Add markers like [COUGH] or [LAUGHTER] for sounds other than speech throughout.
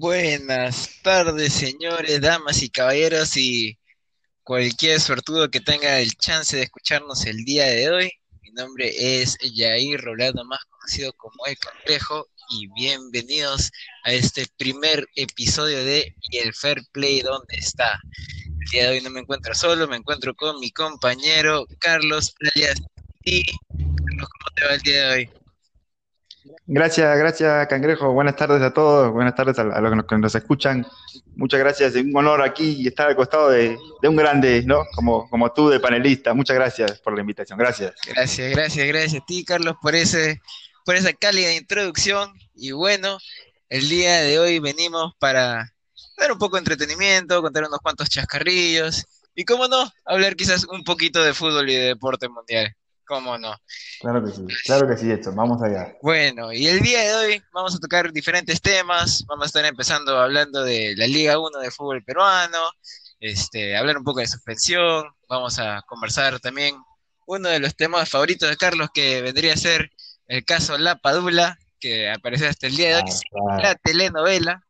Buenas tardes, señores, damas y caballeros, y cualquier suertudo que tenga el chance de escucharnos el día de hoy. Mi nombre es Jair Rolando, más conocido como El Complejo, y bienvenidos a este primer episodio de Y el Fair Play, ¿dónde está? El día de hoy no me encuentro solo, me encuentro con mi compañero Carlos alias. Y Carlos, ¿cómo te va el día de hoy? Gracias, gracias Cangrejo. Buenas tardes a todos, buenas tardes a, los que nos escuchan. Muchas gracias, es un honor aquí estar al costado de, un grande, ¿no? Como, como tú de panelista. Muchas gracias por la invitación, gracias. Gracias, gracias, gracias a ti Carlos por, ese, por esa cálida introducción. Y bueno, el día de hoy venimos para dar un poco de entretenimiento, contar unos cuantos chascarrillos y, cómo no, hablar quizás un poquito de fútbol y de deporte mundial. ¿Cómo no? Claro que sí, claro que sí, esto. Vamos allá. Bueno, y el día de hoy vamos a tocar diferentes temas. Vamos a estar empezando hablando de la Liga 1 de fútbol peruano, este, hablar un poco de suspensión. Vamos a conversar también uno de los temas favoritos de Carlos, que vendría a ser el caso La Padula, que apareció hasta el día de hoy, ah, la telenovela.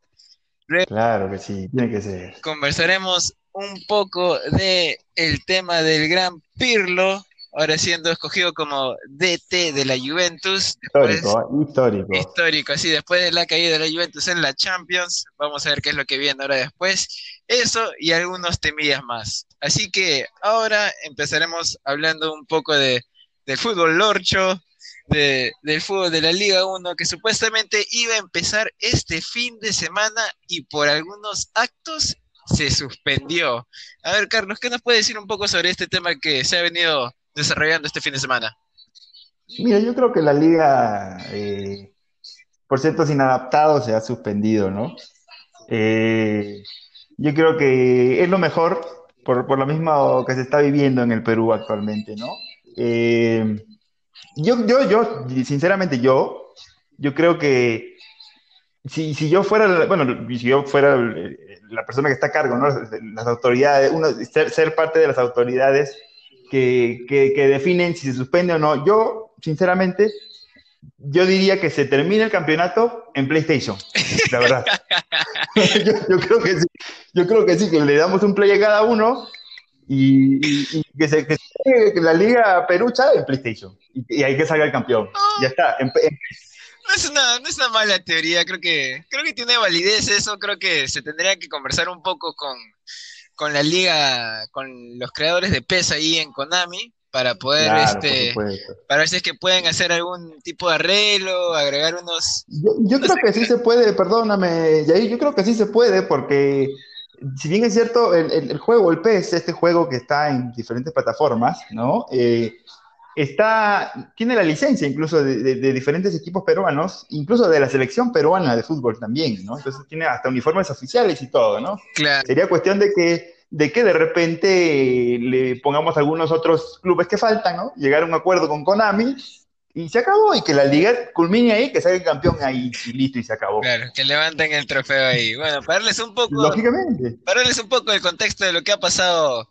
claro que sí, tiene que ser. Conversaremos un poco de el tema del gran Pirlo, ahora siendo escogido como DT de la Juventus. histórico, histórico. Histórico, así después de la caída de la Juventus en la Champions, vamos a ver qué es lo que viene ahora después. Eso y algunos temillas más. Así que ahora empezaremos hablando un poco de, del fútbol lorcho, de, del fútbol de la Liga 1, que supuestamente iba a empezar este fin de semana y por algunos actos se suspendió. A ver, Carlos, ¿qué nos puede decir un poco sobre este tema que se ha venido desarrollando este fin de semana? Mira, yo creo que la liga, eh, por ciertos inadaptados, se ha suspendido, ¿no? Eh, yo creo que es lo mejor por, por, lo mismo que se está viviendo en el Perú actualmente, ¿no? Eh, yo, yo, yo, sinceramente, yo, yo creo que si, si yo fuera, bueno, si yo fuera la persona que está a cargo, ¿no? Las autoridades, uno, ser, ser parte de las autoridades que, definen si se suspende o no. Yo, sinceramente, yo diría que se termina el campeonato en PlayStation, la verdad. [LAUGHS] yo, creo que sí, yo creo que sí, que le damos un play a cada uno y, que, se, que, la Liga Perucha en PlayStation y, hay que salga el campeón. Ya está. no, es una, no es una mala teoría, creo que, creo que tiene validez eso, creo que se tendría que conversar un poco con, con la liga, con los creadores de PES ahí en Konami, para poder, este, para ver si es que pueden hacer algún tipo de arreglo, agregar unos... Yo, creo que sí se puede, perdóname, Yair, yo creo que sí se puede, porque si bien es cierto, el, el, juego, el PES, este juego que está en diferentes plataformas, ¿no? Eh, está, tiene la licencia incluso de, diferentes equipos peruanos, incluso de la selección peruana de fútbol también, ¿no? Entonces tiene hasta uniformes oficiales y todo, ¿no? Claro. Sería cuestión de que, de que de repente le pongamos algunos otros clubes que faltan, ¿no? Llegar a un acuerdo con Konami y se acabó, y que la liga culmine ahí, que salga el campeón ahí, y listo, y se acabó. Claro, que levanten el trofeo ahí. Bueno, para darles un poco... Lógicamente. Para darles un poco el contexto de lo que ha pasado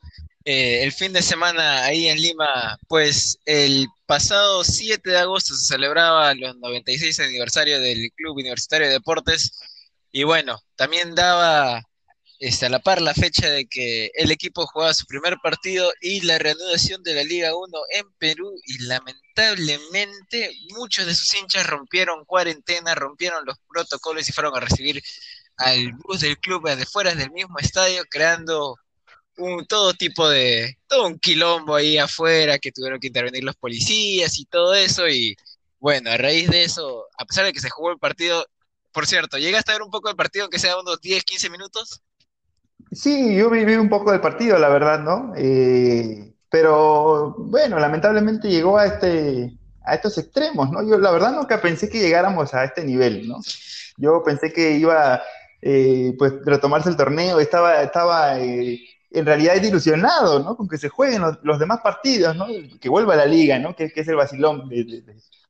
eh, el fin de semana ahí en Lima, pues el pasado 7 de agosto se celebraba los 96 aniversario del Club Universitario de Deportes. Y bueno, también daba este, a la par la fecha de que el equipo jugaba su primer partido y la reanudación de la Liga 1 en Perú. Y lamentablemente muchos de sus hinchas rompieron cuarentena, rompieron los protocolos y fueron a recibir al bus del club de fuera del mismo estadio creando un, todo tipo de, todo un quilombo ahí afuera, que tuvieron que intervenir los policías y todo eso, y bueno, a raíz de eso, a pesar de que se jugó el partido, por cierto, ¿llegaste a ver un poco del partido, aunque sea unos 10, 15 minutos? Sí, yo viví un poco del partido, la verdad, ¿no? Eh, pero bueno, lamentablemente llegó a este a estos extremos, ¿no? Yo la verdad nunca pensé que llegáramos a este nivel, ¿no? Yo pensé que iba eh, pues retomarse el torneo, estaba, estaba eh, en realidad es ilusionado, ¿no? Con que se jueguen los, demás partidos, ¿no? Que vuelva a la liga, ¿no? Que, es el vacilón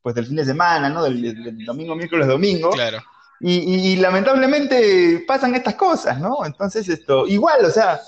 pues del fin de semana, ¿no? Del, domingo, miércoles, domingo. Claro. Y, lamentablemente pasan estas cosas, ¿no? Entonces, esto, igual, o sea,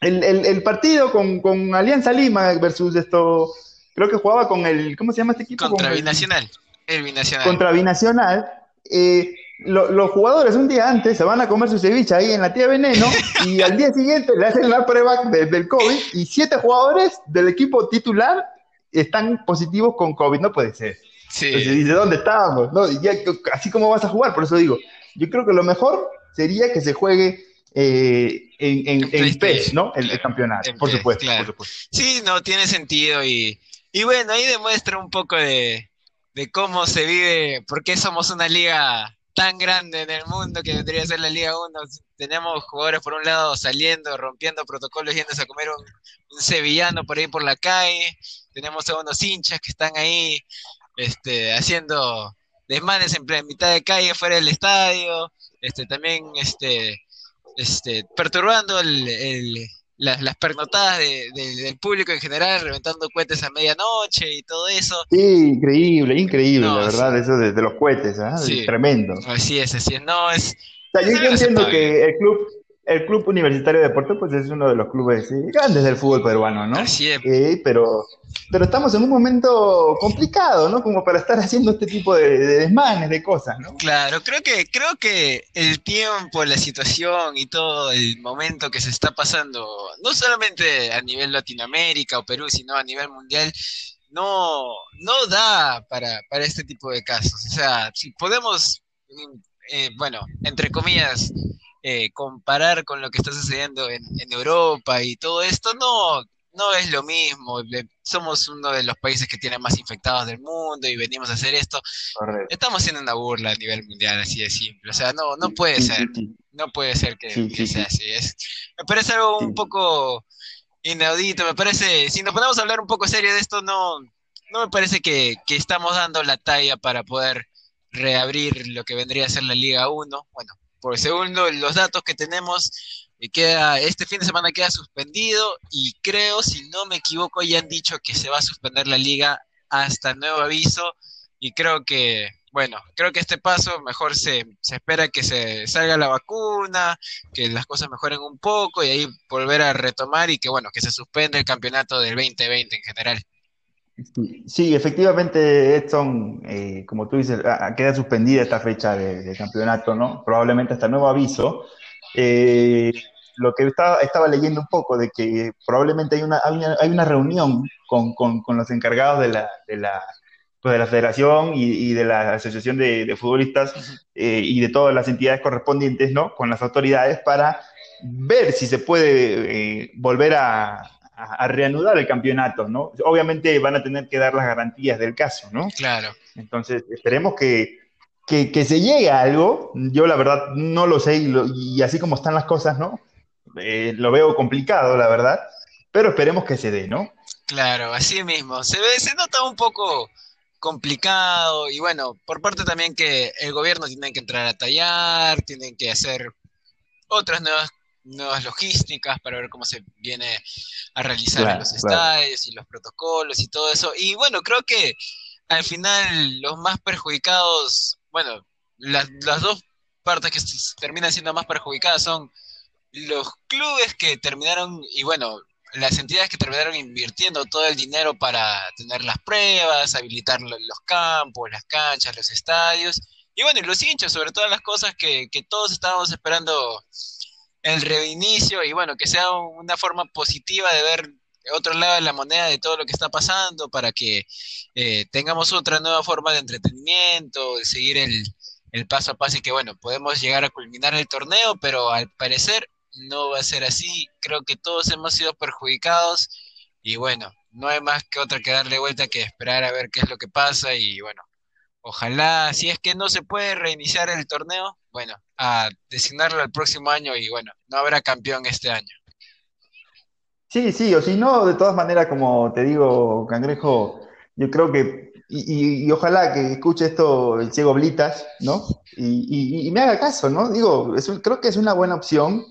el, partido con, Alianza Lima versus esto, creo que jugaba con el, ¿cómo se llama este equipo? Contra Binacional. El Binacional. Contra Binacional. Eh, los jugadores un día antes se van a comer su ceviche ahí en la tía Veneno y al día siguiente le hacen la prueba del COVID y siete jugadores del equipo titular están positivos con COVID. No puede ser. Sí. Entonces dice, ¿dónde estábamos? No, así como vas a jugar, por eso digo, yo creo que lo mejor sería que se juegue eh, en, en, PES, ¿no? El, campeonato, por, supuesto, por, supuesto, Sí, no, tiene sentido y, y bueno, ahí demuestra un poco de, de cómo se vive, por qué somos una liga tan grande en el mundo que vendría ser la Liga 1. Tenemos jugadores por un lado saliendo, rompiendo protocolos, yéndose a comer un, sevillano por ahí por la calle. Tenemos a unos hinchas que están ahí este, haciendo desmanes en, mitad de calle fuera del estadio. Este, también este, este, perturbando el, las, pernotadas del público en general, reventando cohetes a medianoche y todo eso. Sí, increíble, increíble, la verdad, eso de, los cohetes, ¿ah? tremendo. Así es, así es. No, es, yo, entiendo que el club, el Club Universitario de Deportes pues es uno de los clubes grandes del fútbol peruano, ¿no? Así es. pero, pero estamos en un momento complicado, ¿no? Como para estar haciendo este tipo de, desmanes, de cosas, ¿no? Claro, creo que, creo que el tiempo, la situación y todo el momento que se está pasando, no solamente a nivel Latinoamérica o Perú, sino a nivel mundial, no, no da para, para este tipo de casos. O sea, si podemos, eh, bueno, entre comillas, eh, comparar con lo que está sucediendo en, Europa y todo esto, no, no es lo mismo. Somos uno de los países que tiene más infectados del mundo y venimos a hacer esto. Estamos haciendo una burla a nivel mundial, así de simple. O sea, no, no puede ser. No puede ser que, sea así. Es, me parece algo un poco inaudito. Me parece, si nos ponemos a hablar un poco serio de esto, no, no me parece que, que estamos dando la talla para poder reabrir lo que vendría a ser la Liga 1. Bueno, por segundo, los datos que tenemos, eh, queda, este fin de semana queda suspendido y creo, si no me equivoco, ya han dicho que se va a suspender la liga hasta nuevo aviso y creo que, bueno, creo que este paso mejor se, se espera que se salga la vacuna, que las cosas mejoren un poco y ahí volver a retomar y que, bueno, que se suspenda el campeonato del 2020 en general. Sí, efectivamente, Edson, eh, como tú dices, queda suspendida esta fecha de, campeonato, ¿no? Probablemente hasta nuevo aviso. Eh, lo que estaba, estaba leyendo un poco de que probablemente hay una, hay una, reunión con, con, los encargados de la, de la, pues de la federación y, de la asociación de, futbolistas eh, y de todas las entidades correspondientes, ¿no? Con las autoridades para ver si se puede volver a, a, reanudar el campeonato, ¿no? Obviamente van a tener que dar las garantías del caso, ¿no? Claro. Entonces, esperemos que, que, se llegue a algo. Yo la verdad no lo sé y, así como están las cosas, ¿no? Eh, lo veo complicado, la verdad, pero esperemos que se dé, ¿no? Claro, así mismo. Se ve, se nota un poco complicado y bueno, por parte también que el gobierno tiene que entrar a tallar, tienen que hacer otras nuevas nuevas logísticas para ver cómo se viene a realizar los estadios y los protocolos y todo eso. Y bueno, creo que al final los más perjudicados, bueno, las, las dos partes que terminan siendo más perjudicadas son los clubes que terminaron, y bueno, las entidades que terminaron invirtiendo todo el dinero para tener las pruebas, habilitar los campos, las canchas, los estadios, y bueno, y los hinchas, sobre todas las cosas que, que todos estábamos esperando el reinicio y bueno, que sea una forma positiva de ver otro lado de la moneda de todo lo que está pasando para que eh, tengamos otra nueva forma de entretenimiento, de seguir el, el paso a paso y que bueno, podemos llegar a culminar el torneo, pero al parecer no va a ser así. Creo que todos hemos sido perjudicados y bueno, no hay más que otra que darle vuelta que esperar a ver qué es lo que pasa y bueno, ojalá, si es que no se puede reiniciar el torneo, bueno, a designarlo el próximo año y bueno, no habrá campeón este año. Sí, sí, o si no, de todas maneras, como te digo, Cangrejo, yo creo que, y, ojalá que escuche esto el ciego Blitas, ¿no? Y, me haga caso, ¿no? Digo, creo que es una buena opción.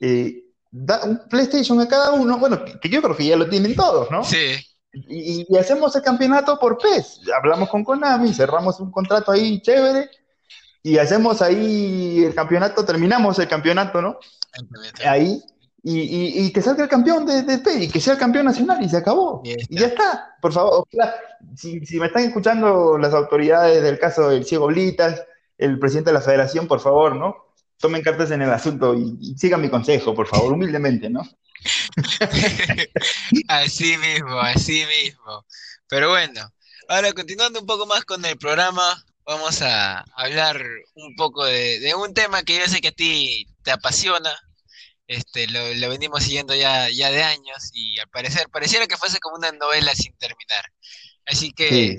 Eh, da un PlayStation a cada uno, bueno, que, yo creo que ya lo tienen todos, ¿no? Sí. Y, hacemos el campeonato por PES. Hablamos con Konami, cerramos un contrato ahí chévere y hacemos ahí el campeonato, terminamos el campeonato, ¿no? Ahí, y, y, que salga el campeón de, de y que sea el campeón nacional, y se acabó. Y, ya está, por favor. si, si, me están escuchando las autoridades del caso del Ciego Blitas, el presidente de la federación, por favor, ¿no? Tomen cartas en el asunto y, sigan mi consejo, por favor, humildemente, ¿no? [LAUGHS] así mismo, así mismo. Pero bueno, ahora continuando un poco más con el programa, vamos a hablar un poco de, un tema que yo sé que a ti te apasiona. Este, lo, venimos siguiendo ya, ya de años y al parecer pareciera que fuese como una novela sin terminar. Así que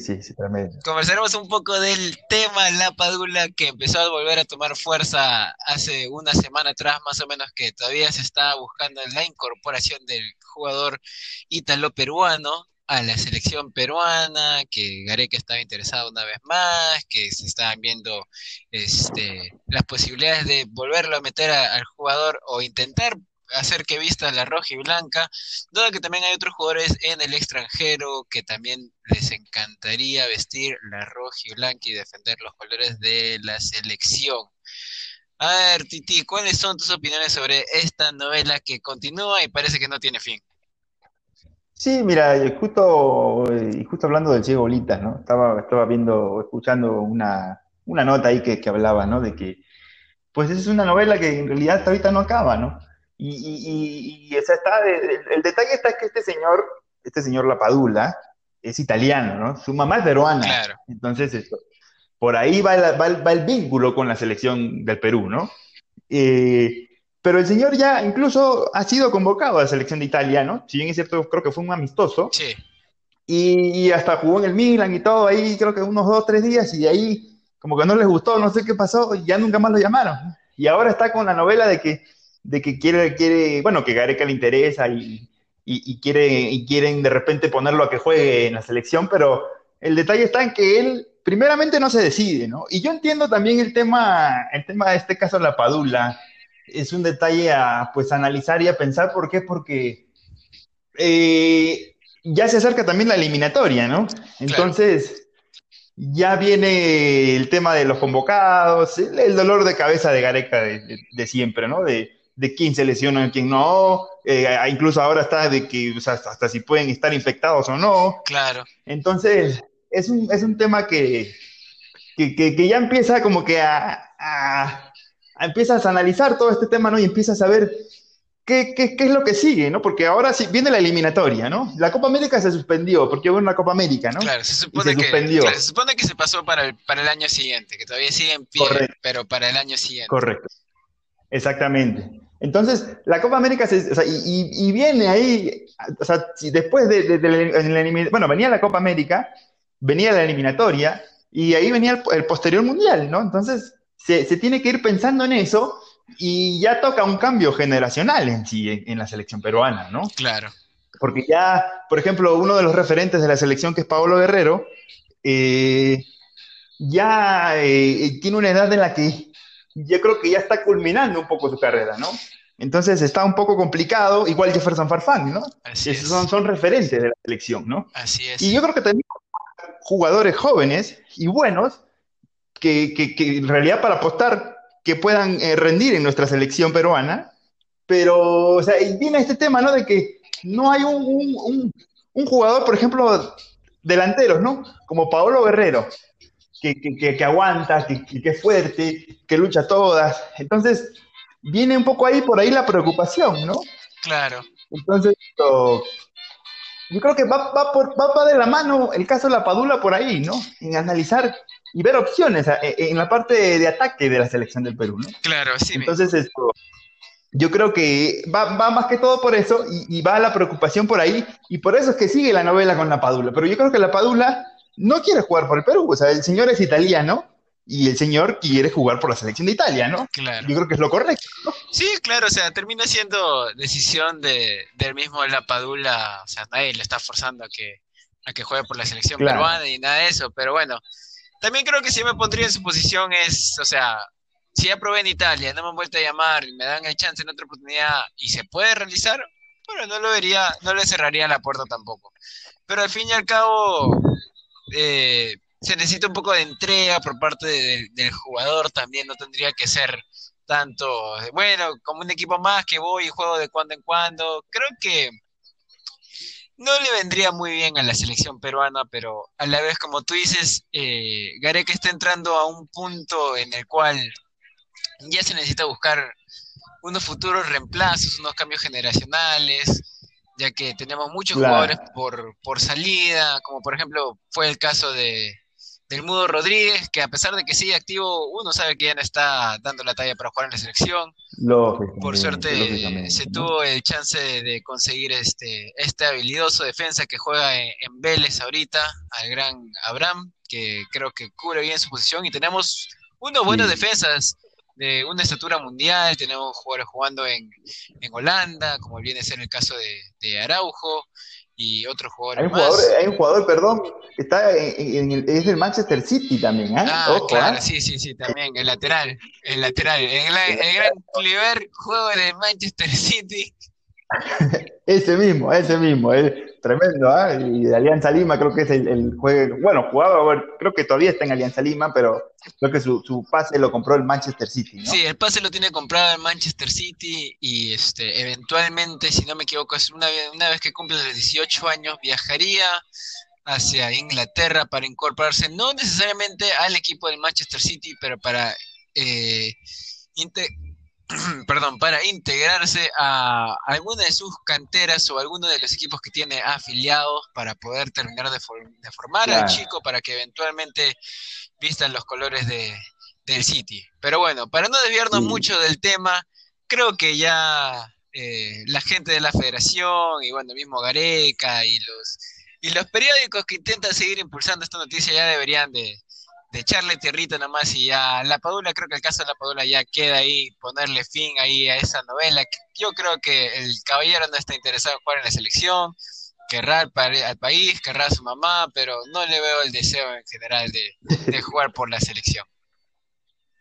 conversaremos un poco del tema La Padula que empezó a volver a tomar fuerza hace una semana atrás, más o menos, que todavía se está buscando la incorporación del jugador ítalo-peruano a la selección peruana, que Gareca estaba interesado una vez más, que se estaban viendo este, las posibilidades de volverlo a meter al jugador o intentar hacer que vista la roja y blanca, dado que también hay otros jugadores en el extranjero que también les encantaría vestir la roja y blanca y defender los colores de la selección. A ver, Titi, ¿cuáles son tus opiniones sobre esta novela que continúa y parece que no tiene fin? Sí, mira, justo, justo hablando del ciego Bolitas, ¿no? Estaba, estaba viendo, escuchando una, nota ahí que, que hablaba, ¿no? De que, pues es una novela que en realidad hasta ahorita no acaba, ¿no? Y, y, está, el, detalle está que este señor, este señor Lapadula, es italiano, ¿no? Su mamá es peruana. Claro. Entonces, esto, por ahí va el, va, el, vínculo con la selección del Perú, ¿no? Eh, pero el señor ya incluso ha sido convocado a la selección de Italia, ¿no? Si bien es cierto, creo que fue un amistoso. Sí. Y, y, hasta jugó en el Milan y todo ahí, creo que unos dos, tres días, y de ahí, como que no les gustó, no sé qué pasó, y ya nunca más lo llamaron. Y ahora está con la novela de que de que quiere, quiere, bueno, que Gareca le interesa y, y, quiere, y quieren de repente ponerlo a que juegue en la selección, pero el detalle está en que él primeramente no se decide, ¿no? Y yo entiendo también el tema, el tema de este caso de la Padula, es un detalle a pues analizar y a pensar, ¿por qué? Porque eh, ya se acerca también la eliminatoria, ¿no? Entonces, ya viene el tema de los convocados, el, dolor de cabeza de Gareca de siempre, ¿no? De, de quién se lesiona y quién no, eh, incluso ahora está de que hasta, si pueden estar infectados o no. Claro. Entonces, es un, es un tema que, que, ya empieza como que a, a, empiezas a analizar todo este tema, ¿no? Y empiezas a ver qué, qué, qué, es lo que sigue, ¿no? Porque ahora sí viene la eliminatoria, ¿no? La Copa América se suspendió, porque hubo una Copa América, ¿no? Claro, se supone, que, se supone que se pasó para el, para el año siguiente, que todavía sigue en pie, pero para el año siguiente. Correcto. Exactamente. Entonces, la Copa América, se, o sea, y, viene ahí, o sea, después de, de, bueno, venía la Copa América, venía la eliminatoria, y ahí venía el, posterior mundial, ¿no? Entonces, se, se, tiene que ir pensando en eso, y ya toca un cambio generacional en sí, en, la selección peruana, ¿no? Claro. Porque ya, por ejemplo, uno de los referentes de la selección, que es Pablo Guerrero, eh, ya eh, tiene una edad en la que yo creo que ya está culminando un poco su carrera, ¿no? Entonces está un poco complicado, igual Jefferson Farfán, ¿no? Así son, son referentes de la selección, ¿no? Así es. Y yo creo que también jugadores jóvenes y buenos que, que, en realidad para apostar que puedan eh, rendir en nuestra selección peruana, pero, o sea, y viene este tema, ¿no? De que no hay un, un, un jugador, por ejemplo, delanteros, ¿no? Como Paolo Guerrero, que, aguanta, que, es fuerte, que lucha todas. Entonces, viene un poco ahí por ahí la preocupación, ¿no? Claro. Entonces, yo creo que va, va, por, va, de la mano el caso de la Padula por ahí, ¿no? En analizar y ver opciones en la parte de ataque de la selección del Perú, ¿no? Claro, sí. Entonces, esto, yo creo que va, va, más que todo por eso y, y, va la preocupación por ahí y por eso es que sigue la novela con la Padula. Pero yo creo que la Padula no quiere jugar por el Perú. O sea, el señor es italiano y el señor quiere jugar por la selección de Italia, ¿no? Claro. Yo creo que es lo correcto. Sí, claro, o sea, termina siendo decisión de, del mismo La Padula, o sea, nadie le está forzando a que, a que juegue por la selección peruana y nada de eso, pero bueno, también creo que si me pondría en su posición es, o sea, si ya probé en Italia, no me han vuelto a llamar y me dan el chance en otra oportunidad y se puede realizar, bueno, no lo vería, no le cerraría la puerta tampoco. Pero al fin y al cabo, eh, se necesita un poco de entrega por parte del jugador también, no tendría que ser tanto, bueno, como un equipo más que voy y juego de cuando en cuando. Creo que no le vendría muy bien a la selección peruana, pero a la vez, como tú dices, eh, Gareca está entrando a un punto en el cual ya se necesita buscar unos futuros reemplazos, unos cambios generacionales, ya que tenemos muchos jugadores por, por salida, como por ejemplo fue el caso de, del Mudo Rodríguez, que a pesar de que sigue activo, uno sabe que ya no está dando la talla para jugar en la selección. Por suerte se tuvo el chance de, conseguir este, este habilidoso defensa que juega en, Vélez ahorita, al gran Abraham, que creo que cubre bien su posición. Y tenemos unos buenos defensas de una estatura mundial, tenemos jugadores jugando en, en Holanda, como viene a ser el caso de, de Araujo, y otros jugadores hay un Jugador, hay un jugador, perdón, que está en, el, es del Manchester City también, ¿eh? Ah, claro, ¿ah? sí, sí, sí, también, el lateral, el lateral, el, el gran Cliver juego de Manchester City. [LAUGHS] ese mismo, ese mismo, es tremendo, ¿ah? Y de Alianza Lima creo que es el, juego, bueno, jugaba, creo que todavía está en Alianza Lima, pero creo que su, pase lo compró el Manchester City, ¿no? Sí, el pase lo tiene comprado el Manchester City y este, eventualmente, si no me equivoco, es una, una vez que cumple los 18 años, viajaría hacia Inglaterra para incorporarse, no necesariamente al equipo del Manchester City, pero para eh, [CLEARS THROAT] perdón, para integrarse a alguna de sus canteras o alguno de los equipos que tiene afiliados para poder terminar de, formar al chico para que eventualmente vistan los colores de, del City. Pero bueno, para no desviarnos mucho del tema, creo que ya eh, la gente de la federación y bueno, mismo Gareca y los, y los periódicos que intentan seguir impulsando esta noticia ya deberían de, de echarle tierrita nomás y ya la Padula, creo que el caso de la Padula ya queda ahí, ponerle fin ahí a esa novela. Yo creo que el caballero no está interesado en jugar en la selección, querrá al, país, querrá a su mamá, pero no le veo el deseo en general de, jugar por la selección.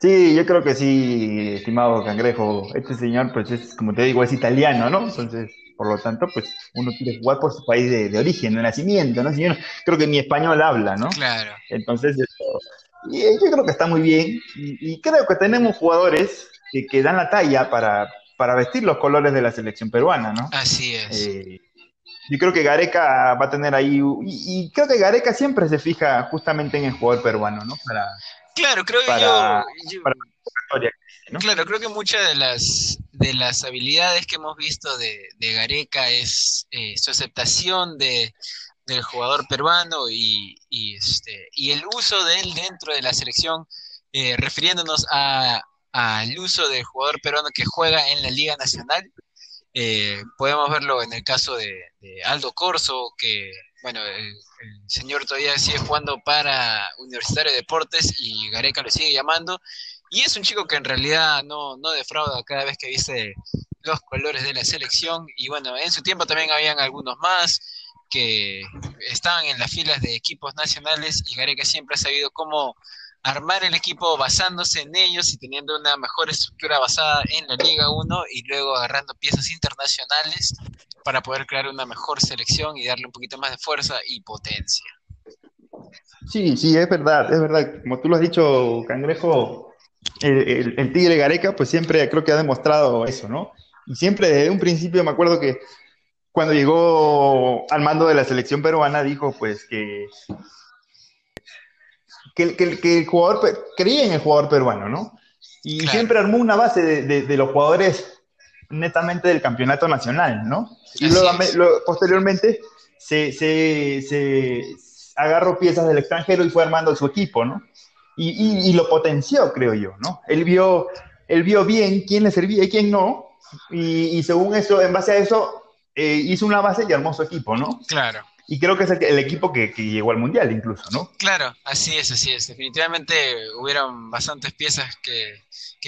Sí, yo creo que sí, estimado Cangrejo. Este señor, pues es, como te digo, es italiano, ¿no? Entonces, por lo tanto, pues uno quiere jugar por su país de, origen, de nacimiento, ¿no? Señor, creo que ni español habla, ¿no? Claro. Entonces, y eh, yo creo que está muy bien y, creo que tenemos jugadores que, dan la talla para, para, vestir los colores de la selección peruana, ¿no? Así es. Eh, yo creo que Gareca va a tener ahí, y, creo que Gareca siempre se fija justamente en el jugador peruano, ¿no? Para, claro, creo que yo, Claro, creo que muchas de las de las habilidades que hemos visto de, de Gareca es eh, su aceptación de, del jugador peruano y, este, y el uso de él dentro de la selección, eh, refiriéndonos al uso del jugador peruano que juega en la Liga Nacional. Eh, podemos verlo en el caso de, Aldo Corso, que, bueno, el, señor todavía sigue jugando para Universitario de Deportes y Gareca lo sigue llamando. Y es un chico que en realidad no, no defrauda cada vez que dice los colores de la selección. Y bueno, en su tiempo también habían algunos más que estaban en las filas de equipos nacionales y Gareca siempre ha sabido cómo armar el equipo basándose en ellos y teniendo una mejor estructura basada en la Liga 1 y luego agarrando piezas internacionales para poder crear una mejor selección y darle un poquito más de fuerza y potencia. Sí, sí, es verdad, es verdad. Como tú lo has dicho, Cangrejo, el, el Tigre Gareca, pues siempre creo que ha demostrado eso, ¿no? Y siempre desde un principio me acuerdo que cuando llegó al mando de la selección peruana, dijo pues que, que, el jugador creía en el jugador peruano, ¿no? Y siempre armó una base de, los jugadores netamente del campeonato nacional, ¿no? Y luego, posteriormente se, agarró piezas del extranjero y fue armando su equipo, ¿no? Y, lo potenció, creo yo, ¿no? Él vio, él vio bien quién le servía y quién no, y, y según eso, en base a eso, eh, hizo una base y armó su equipo, ¿no? Claro. Y creo que es el, equipo que, llegó al Mundial incluso, ¿no? Claro, así es, así es. Definitivamente hubieron bastantes piezas que,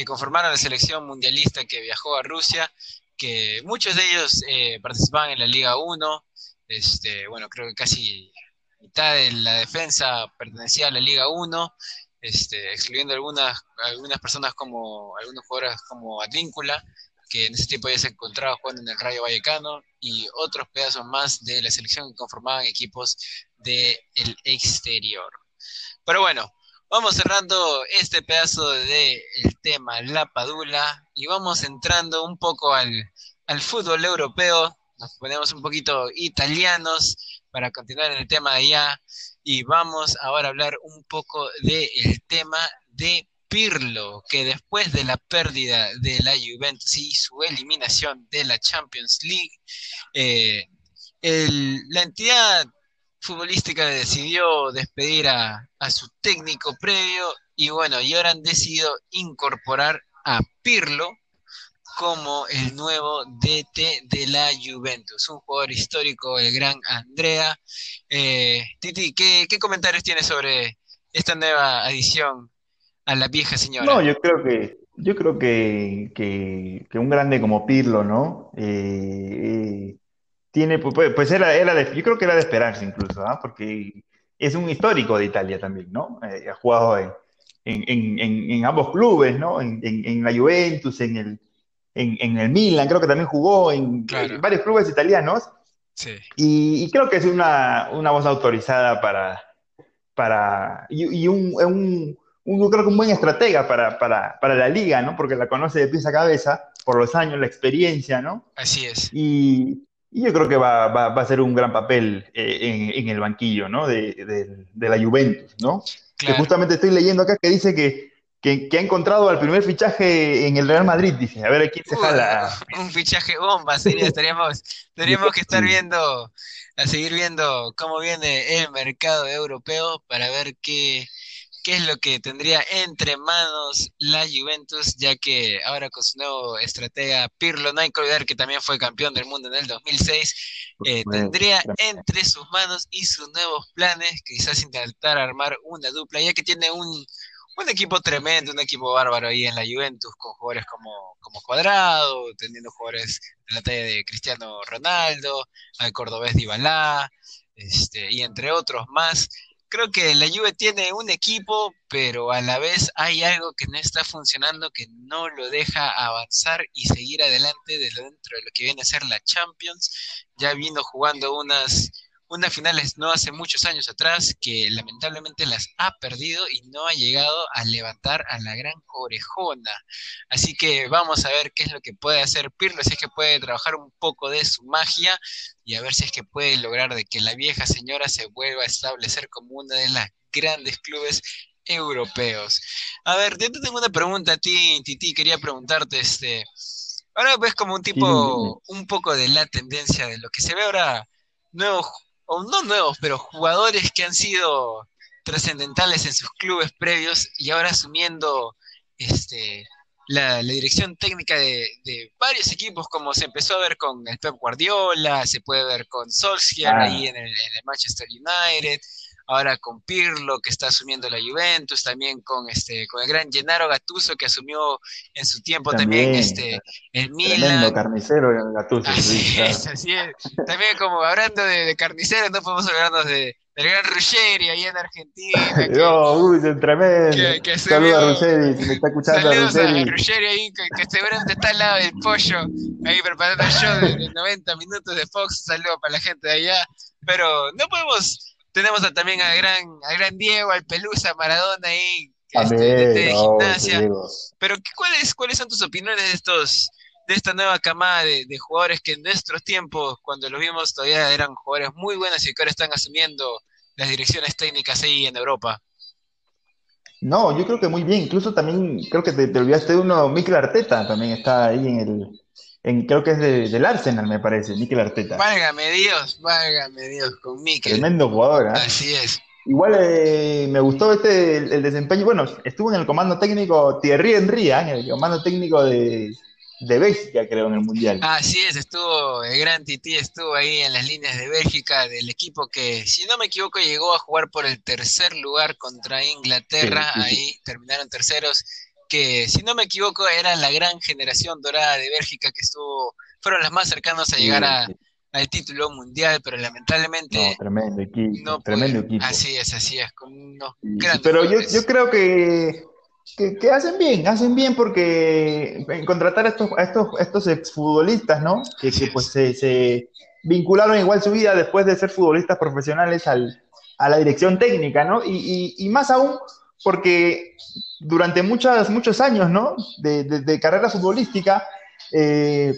conformaron la selección mundialista que viajó a Rusia, que muchos de ellos eh, participaban en la Liga 1. Este, bueno, creo que casi mitad de la defensa pertenecía a la Liga 1, este, excluyendo algunas, algunas personas como, algunos jugadores como Advíncula, que en ese tiempo ya se encontraba jugando en el Rayo Vallecano, y otros pedazos más de la selección que conformaban equipos del exterior. Pero bueno, vamos cerrando este pedazo del tema La Padula y vamos entrando un poco al, al fútbol europeo, nos ponemos un poquito italianos para continuar en el tema de allá y vamos ahora a hablar un poco del tema de Pirlo, que después de la pérdida de la Juventus y su eliminación de la Champions League, eh, la entidad futbolística decidió despedir a, a, su técnico previo y bueno, y ahora han decidido incorporar a Pirlo como el nuevo DT de la Juventus, un jugador histórico, el gran Andrea. Eh, Titi, ¿qué, comentarios tienes sobre esta nueva adición a la vieja señora? No, yo creo que, yo creo que, un grande como Pirlo, ¿no? Eh, eh, tiene, pues, era, era de, yo creo que era de esperarse incluso, ¿ah? Porque es un histórico de Italia también, ¿no? ha jugado en, en, ambos clubes, ¿no? En, la Juventus, en el, en, el Milan, creo que también jugó en, varios clubes italianos. Sí. Y, creo que es una, voz autorizada para, para y, un, un, creo que un buen estratega para, para, la liga, ¿no? Porque la conoce de pies a cabeza por los años, la experiencia, ¿no? Así es. Y, yo creo que va, va, a ser un gran papel eh, en, el banquillo, ¿no? De, de la Juventus, ¿no? Que justamente estoy leyendo acá que dice que, ha encontrado al primer fichaje en el Real Madrid, dice. A ver, quién se jala. Un fichaje bomba, sería. Estaríamos, que estar viendo, a seguir viendo cómo viene el mercado europeo para ver qué, qué es lo que tendría entre manos la Juventus, ya que ahora con su nuevo estratega Pirlo, no hay que olvidar que también fue campeón del mundo en el 2006, eh, tendría entre sus manos y sus nuevos planes quizás intentar armar una dupla, ya que tiene un, un equipo tremendo, un equipo bárbaro ahí en la Juventus, con jugadores como, como Cuadrado, teniendo jugadores de la talla de Cristiano Ronaldo, al cordobés Dybala, este, y entre otros más creo que la Juve tiene un equipo, pero a la vez hay algo que no está funcionando, que no lo deja avanzar y seguir adelante de dentro de lo que viene a ser la Champions. Ya vino jugando unas unas finales no hace muchos años atrás que lamentablemente las ha perdido y no ha llegado a levantar a la gran orejona. Así que vamos a ver qué es lo que puede hacer Pirlo, si es que puede trabajar un poco de su magia y a ver si es que puede lograr de que la vieja señora se vuelva a establecer como una de las grandes clubes europeos. A ver, yo te tengo una pregunta a ti, Titi, quería preguntarte, este, ahora ves como un tipo, un poco de la tendencia de lo que se ve ahora, nuevos o no nuevos, pero jugadores que han sido trascendentales en sus clubes previos y ahora asumiendo este, la, dirección técnica de, varios equipos, como se empezó a ver con el Pep Guardiola, se puede ver con Solskjaer ah. ahí en el, Manchester United, ahora con Pirlo que está asumiendo la Juventus, también con este con el gran Gennaro Gattuso que asumió en su tiempo también, este el Milan. carnicero Gattuso. Así es, así es. También como hablando de, de carniceros, no podemos hablarnos de del gran Ruggeri ahí en Argentina. [LAUGHS] Que, no, uy, tremendo. Que, Saludos a Ruggeri, si me está escuchando Saludos a Ruggeri. ahí, que, que, seguramente está al lado del pollo, ahí preparando el show de, 90 minutos de Fox. Saludos para la gente de allá. Pero no podemos tenemos también al gran, al gran Diego, al Pelusa, Maradona ahí, este, de, gimnasia. Pero ¿cuáles, ¿cuáles son tus opiniones de estos de esta nueva camada de, jugadores que en nuestros tiempos, cuando los vimos, todavía eran jugadores muy buenos y que ahora están asumiendo las direcciones técnicas ahí en Europa? No, yo creo que muy bien. Incluso también creo que te, te olvidaste de uno, Mikel Arteta también está ahí en el, creo que es de, del Arsenal, me parece, Mikel Arteta. Válgame Dios, válgame Dios, con Mikel. Tremendo jugador, ¿eh? Así es. Igual eh, me gustó este el, desempeño. Bueno, estuvo en el comando técnico Thierry Henry, ¿eh? en el comando técnico de, de Bélgica, creo, en el Mundial. Así es, estuvo, el gran Titi estuvo ahí en las líneas de Bélgica, del equipo que, si no me equivoco, llegó a jugar por el tercer lugar contra Inglaterra. Ahí terminaron terceros que si no me equivoco era la gran generación dorada de Bélgica que estuvo, fueron las más cercanas a llegar a, al título mundial, pero lamentablemente no, tremendo equipo, tremendo equipo. Así es, así es, con unos Pero yo, yo, creo que, que, hacen bien, hacen bien porque en contratar a estos, a estos, estos exfutbolistas, ¿no? Que, que pues se, se, vincularon igual su vida después de ser futbolistas profesionales al, a la dirección técnica, ¿no? Y, y, y más aún porque durante muchos muchos años, ¿no? De, carrera futbolística, eh,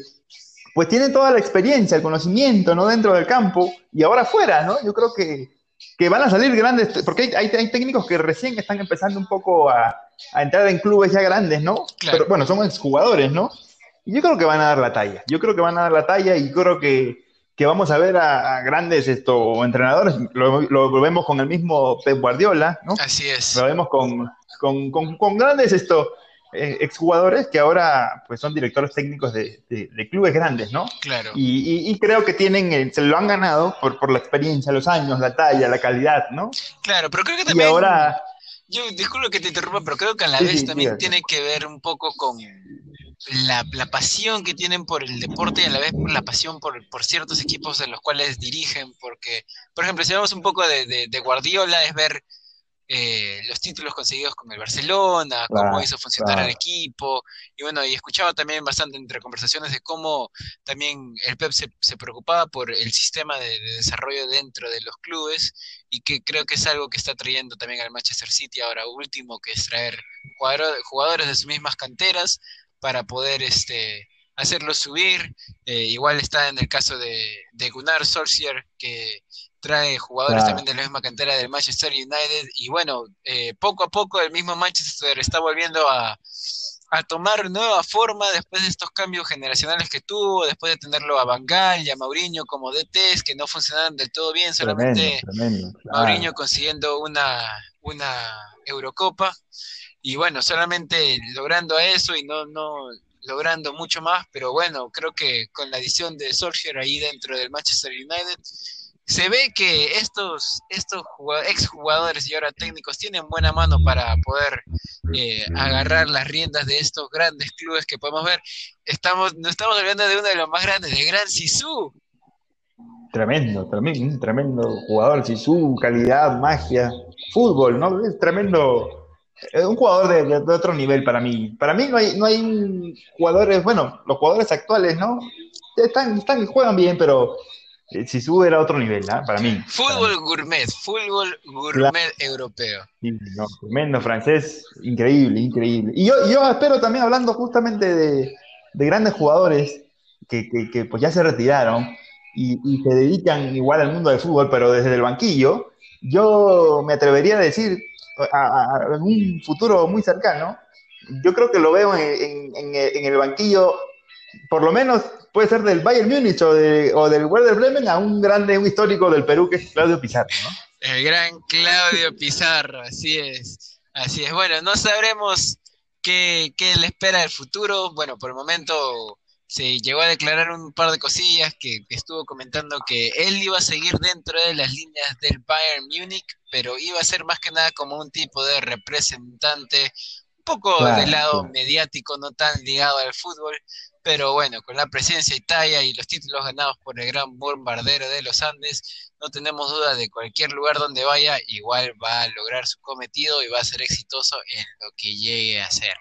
pues tienen toda la experiencia, el conocimiento, ¿no? Dentro del campo y ahora fuera, ¿no? Yo creo que, que van a salir grandes, porque hay, hay, técnicos que recién están empezando un poco a, a entrar en clubes ya grandes, ¿no? Pero bueno, son exjugadores, ¿no? Y yo creo que van a dar la talla, yo creo que van a dar la talla y creo que, que vamos a ver a, grandes esto, entrenadores, lo, lo, vemos con el mismo Pep Guardiola, ¿no? Así es. Lo vemos con, con, con, con grandes esto, eh, exjugadores que ahora pues son directores técnicos de, de, clubes grandes, ¿no? Claro. Y, y, creo que tienen, eh, se lo han ganado por, por la experiencia, los años, la talla, la calidad, ¿no? Claro, pero creo que también... Y ahora... Yo disculpo que te interrumpa, pero creo que a la vez también tiene que ver un poco con la, la, pasión que tienen por el deporte y a la vez por la pasión por, por ciertos equipos en los cuales dirigen, porque, por ejemplo, si vemos un poco de Guardiola, es ver eh, los títulos conseguidos con el Barcelona, cómo hizo funcionar al equipo, y bueno, y escuchaba también bastante entre conversaciones de cómo también el Pep se, preocupaba por el sistema de, desarrollo dentro de los clubes, y que creo que es algo que está trayendo también al Manchester City ahora último, que es traer jugadores de sus mismas canteras para poder este hacerlos subir. Eh, igual está en el caso de, de Gunnar Solskjaer, que trae jugadores también de la misma cantera del Manchester United. Y bueno, eh, poco a poco el mismo Manchester está volviendo a, a, tomar nueva forma después de estos cambios generacionales que tuvo, después de tenerlo a Bangal y a Mauriño como DTs que no funcionaron del todo bien, solamente Mauriño consiguiendo una, una Eurocopa. Y bueno, solamente logrando eso y no, no logrando mucho más, pero bueno, creo que con la adición de Solskjaer ahí dentro del Manchester United se ve que estos, estos exjugadores y ahora técnicos tienen buena mano para poder eh, agarrar las riendas de estos grandes clubes que podemos ver. Estamos, no estamos hablando de uno de los más grandes, de Gran Sisu. Tremendo, tremendo, tremendo jugador, Sisu, calidad, magia, fútbol, ¿no? Es tremendo, es un jugador de, otro nivel para mí. Para mí no hay, no hay jugadores, bueno, los jugadores actuales, ¿no? Están, están, juegan bien, pero eh, si sube era otro nivel, ¿ah? para mí. Fútbol gourmet, fútbol gourmet europeo. tremendo francés, increíble, increíble. Y yo, yo espero también, hablando justamente de, grandes jugadores que, que, pues ya se retiraron y, se dedican igual al mundo del fútbol, pero desde el banquillo, yo me atrevería a decir, en un futuro muy cercano, yo creo que lo veo en, en el banquillo, por lo menos puede ser del Bayern Múnich o, de, o del Werder Bremen a un grande, un histórico del Perú que es Claudio Pizarro, ¿no? El gran Claudio Pizarro, así es. Así es. Bueno, no sabremos qué, qué le espera el futuro. Bueno, por el momento se llegó a declarar un par de cosillas que, estuvo comentando que él iba a seguir dentro de las líneas del Bayern Múnich, pero iba a ser más que nada como un tipo de representante, poco del lado mediático, no tan ligado al fútbol, pero bueno, con la presencia Italia y los títulos ganados por el gran bombardero de los Andes, no tenemos duda de cualquier lugar donde vaya, igual va a lograr su cometido y va a ser exitoso en lo que llegue a ser.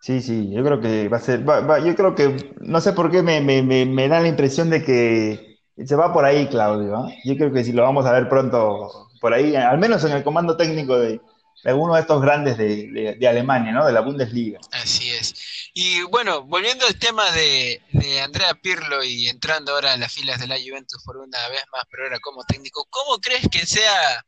Sí, sí, yo creo que va a ser, yo creo que, no sé por qué me, me, me, da la impresión de que se va por ahí, Claudio. ¿ah? Yo creo que si lo vamos a ver pronto por ahí, al menos en el comando técnico de, de uno de estos grandes de, de Alemania, ¿no? De la Bundesliga. Así es. Y bueno, volviendo al tema de, Andrea Pirlo y entrando ahora en las filas de la Juventus por una vez más, pero ahora como técnico, ¿cómo crees que sea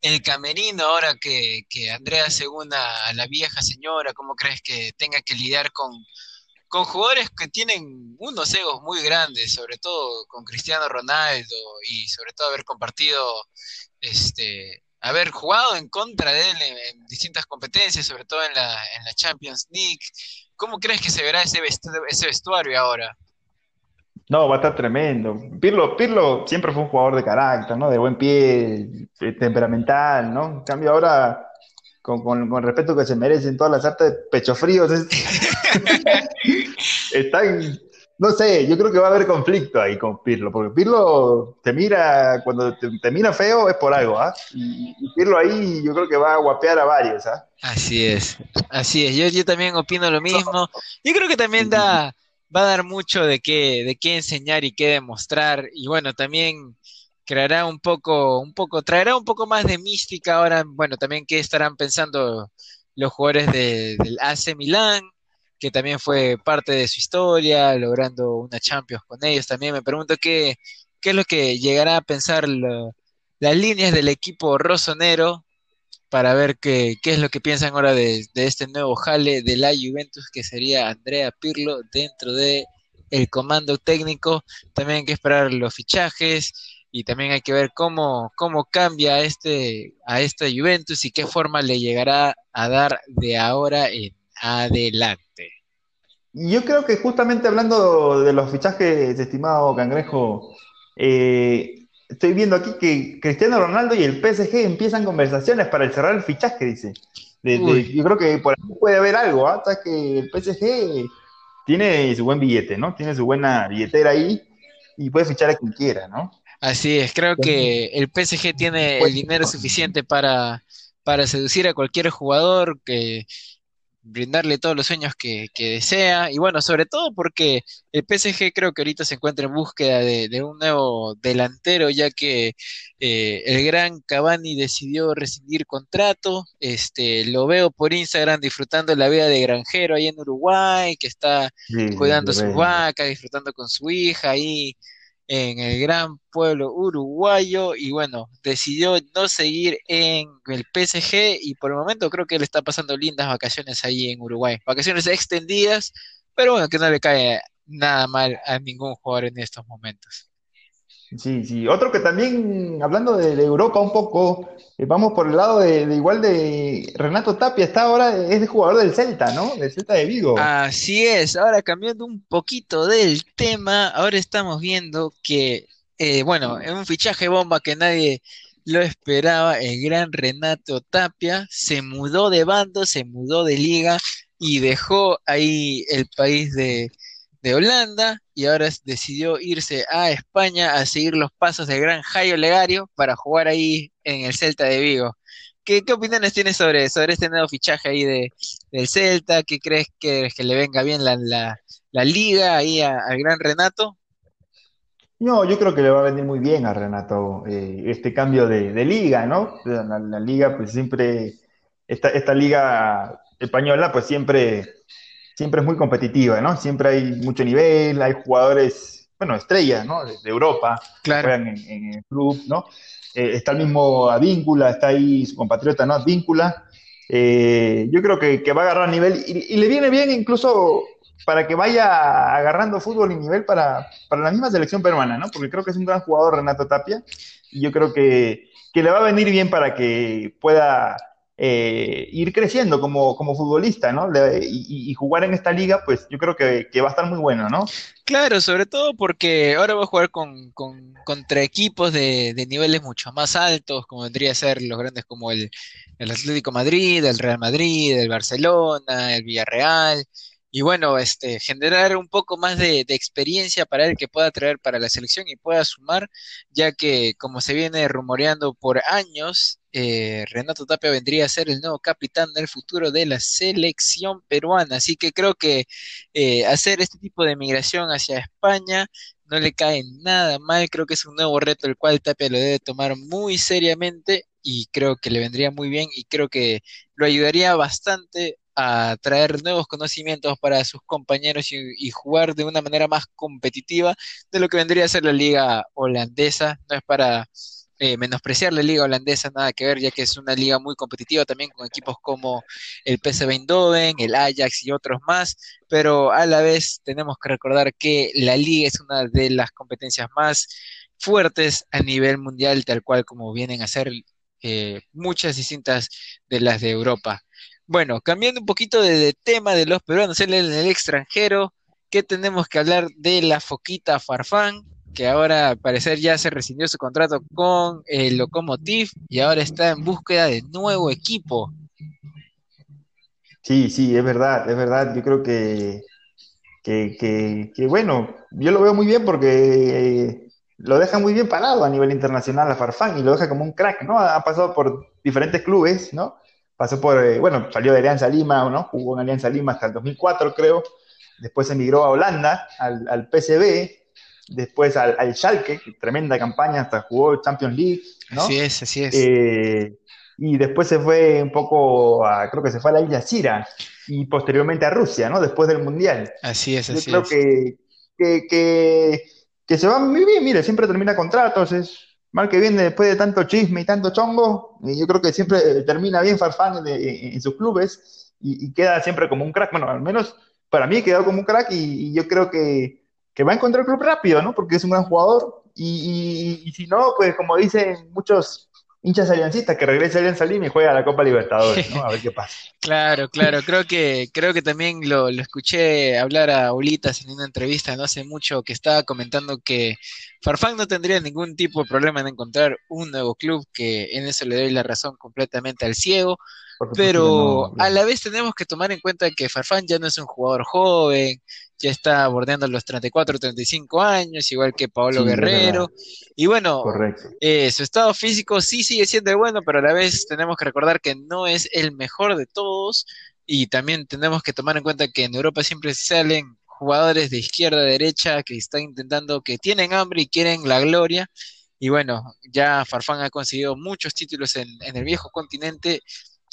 el camerino ahora que, Andrea se una a la vieja señora? ¿Cómo crees que tenga que lidiar con, con jugadores que tienen unos egos muy grandes, sobre todo con Cristiano Ronaldo y sobre todo haber compartido este haber jugado en contra de él en, distintas competencias, sobre todo en la, en la Champions League, ¿Cómo crees que se verá ese, ese vestuario ahora? No, va a estar tremendo. Pirlo, Pirlo siempre fue un jugador de carácter, ¿no? De buen pie, eh, temperamental, ¿no? En cambio ahora, con, con, con respeto que se merecen todas las artes de pecho fríos, [LAUGHS] [LAUGHS] están no sé, yo creo que va a haber conflicto ahí con Pirlo, porque Pirlo te mira, cuando te, mira feo es por algo, ¿ah? Y, Pirlo ahí yo creo que va a guapear a varios, ¿ah? Así es, así es, yo, yo también opino lo mismo. Yo creo que también da, va a dar mucho de qué, de qué enseñar y qué demostrar, y bueno, también creará un poco, un poco, traerá un poco más de mística ahora, bueno, también qué estarán pensando los jugadores del AC Milán, que también fue parte de su historia, logrando una Champions con ellos. También me pregunto qué, qué es lo que llegará a pensar las líneas del equipo rosonero para ver qué, qué es lo que piensan ahora de, de, este nuevo jale de la Juventus, que sería Andrea Pirlo dentro de el comando técnico. También hay que esperar los fichajes y también hay que ver cómo, cómo cambia este, a esta Juventus y qué forma le llegará a dar de ahora en adelante. Yo creo que justamente hablando de los fichajes, estimado Cangrejo, eh, estoy viendo aquí que Cristiano Ronaldo y el PSG empiezan conversaciones para cerrar el fichaje, dice. yo creo que por ahí puede haber algo, hasta ¿ah? que el PSG tiene su buen billete, ¿no? Tiene su buena billetera ahí y puede fichar a quien quiera, ¿no? Así es, creo que el PSG tiene el dinero suficiente para, para seducir a cualquier jugador que brindarle todos los sueños que, desea. Y bueno, sobre todo porque el PSG creo que ahorita se encuentra en búsqueda de, un nuevo delantero, ya que eh, el gran Cavani decidió rescindir contrato. Este, lo veo por Instagram disfrutando la vida de granjero ahí en Uruguay, que está cuidando sus vacas, disfrutando con su hija ahí en el gran pueblo uruguayo y bueno, decidió no seguir en el PSG y por el momento creo que le está pasando lindas vacaciones ahí en Uruguay. Vacaciones extendidas, pero bueno, que no le cae nada mal a ningún jugador en estos momentos. Sí, sí. Otro que también, hablando de, Europa un poco, eh, vamos por el lado de, igual de Renato Tapia, está ahora, es el jugador del Celta, ¿no? Del Celta de Vigo. Así es, ahora cambiando un poquito del tema, ahora estamos viendo que, eh, bueno, en un fichaje bomba que nadie lo esperaba, el gran Renato Tapia se mudó de bando, se mudó de liga y dejó ahí el país de de Holanda y ahora decidió irse a España a seguir los pasos del gran Jairo Legario para jugar ahí en el Celta de Vigo. ¿Qué, opiniones tienes sobre, sobre este nuevo fichaje ahí de, del Celta? ¿Qué crees que, le venga bien la, la, liga ahí al gran Renato? No, yo creo que le va a venir muy bien a Renato eh, este cambio de, liga, ¿no? La, liga, pues siempre, esta, esta liga española, pues siempre siempre es muy competitiva, ¿no? Siempre hay mucho nivel, hay jugadores, bueno, estrellas, ¿no? De, Europa, claro. juegan en, el club, ¿no? Eh, está el mismo Advíncula, está ahí su compatriota, ¿no? Advíncula. Eh, yo creo que, va a agarrar nivel y, le viene bien incluso para que vaya agarrando fútbol y nivel para, para, la misma selección peruana, ¿no? Porque creo que es un gran jugador Renato Tapia y yo creo que, que le va a venir bien para que pueda eh, ir creciendo como, como futbolista, ¿no? y, jugar en esta liga, pues yo creo que, va a estar muy bueno, ¿no? Claro, sobre todo porque ahora va a jugar con, contra equipos de, de, niveles mucho más altos, como vendría a ser los grandes como el, el Atlético Madrid, el Real Madrid, el Barcelona, el Villarreal y bueno, este, generar un poco más de, experiencia para él que pueda traer para la selección y pueda sumar, ya que como se viene rumoreando por años, eh, Renato Tapia vendría a ser el nuevo capitán del futuro de la selección peruana. Así que creo que eh, hacer este tipo de migración hacia España no le cae nada mal, creo que es un nuevo reto el cual Tapia lo debe tomar muy seriamente y creo que le vendría muy bien y creo que lo ayudaría bastante a traer nuevos conocimientos para sus compañeros y, jugar de una manera más competitiva de lo que vendría a ser la liga holandesa. No es para eh, menospreciar la liga holandesa, nada que ver, ya que es una liga muy competitiva también con equipos como el PSV Eindhoven, el Ajax y otros más, pero a la vez tenemos que recordar que la liga es una de las competencias más fuertes a nivel mundial, tal cual como vienen a ser eh, muchas distintas de las de Europa. Bueno, cambiando un poquito de, tema de los peruanos en el, extranjero, ¿qué tenemos que hablar de la Foquita Farfán? Que ahora al parecer ya se rescindió su contrato con el Lokomotiv y ahora está en búsqueda de nuevo equipo. Sí, sí, es verdad, es verdad. Yo creo que, que, bueno, yo lo veo muy bien porque eh, lo deja muy bien parado a nivel internacional a Farfán y lo deja como un crack, ¿no? Ha pasado por diferentes clubes, ¿no? pasó por, eh, bueno, salió de Alianza Lima, ¿no? Jugó en Alianza Lima hasta el 2004, creo. Después emigró a Holanda, al, al PSV, después al, Schalke, tremenda campaña, hasta jugó Champions League, ¿no? Así es, así es. Eh, y después se fue un poco a, creo que se fue a la isla Sira y posteriormente a Rusia, ¿no? Después del Mundial. Así es, así Yo creo que, que, que, que se va muy bien, mire, siempre termina contratos, es mal que viene después de tanto chisme y tanto chongo, y yo creo que siempre termina bien Farfán en, en, sus clubes y, y, queda siempre como un crack, bueno, al menos para mí quedó como un crack y, y yo creo que, que, va a encontrar el club rápido, ¿no? Porque es un gran jugador y, y si no, pues como dicen muchos hinchas aliancistas que regrese Alianza Lima y juega a la Copa Libertadores, ¿no? A ver qué pasa. [LAUGHS] claro, claro, creo que, creo que también lo, lo escuché hablar a Ulitas en una entrevista no hace mucho que estaba comentando que Farfán no tendría ningún tipo de problema en encontrar un nuevo club, que en eso le doy la razón completamente al ciego, pero no, a la vez tenemos que tomar en cuenta que Farfán ya no es un jugador joven, ya está bordeando los 34, 35 años, igual que Paolo sí, Guerrero. Y bueno, eh, su estado físico sí sigue siendo bueno, pero a la vez tenemos que recordar que no es el mejor de todos. Y también tenemos que tomar en cuenta que en Europa siempre salen jugadores de izquierda a derecha que están intentando, que tienen hambre y quieren la gloria. Y bueno, ya Farfán ha conseguido muchos títulos en, en el viejo continente